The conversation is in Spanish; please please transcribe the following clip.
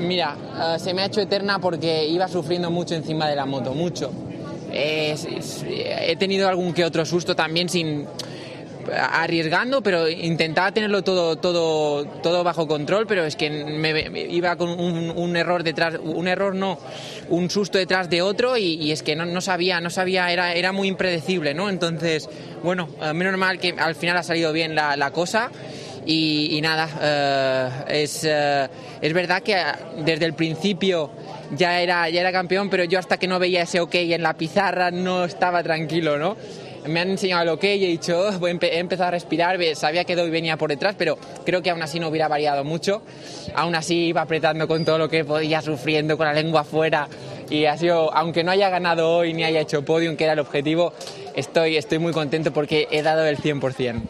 Mira, eh, se me ha hecho eterna porque iba sufriendo mucho encima de la moto, mucho. Es- he tenido algún que otro susto también sin arriesgando, pero intentaba tenerlo todo, todo, todo bajo control, pero es que me, iba con un, error detrás, un error no, un susto detrás de otro y, es que no, no sabía, no sabía, era, era muy impredecible, ¿no? Entonces, bueno, eh, menos mal que al final ha salido bien la cosa. Y, y nada, eh, es, eh, es verdad que eh, desde el principio ya era, ya era campeón, pero yo hasta que no veía ese ok en la pizarra no estaba tranquilo, ¿no? Me han enseñado el ok y he dicho, "Oh", he empezado a respirar, sabía que Doy venía por detrás, pero creo que aún así no hubiera variado mucho. Aún así iba apretando con todo lo que podía, sufriendo con la lengua afuera. Y ha sido, aunque no haya ganado hoy ni haya hecho podium, que era el objetivo, estoy, estoy muy contento porque he dado el 100%.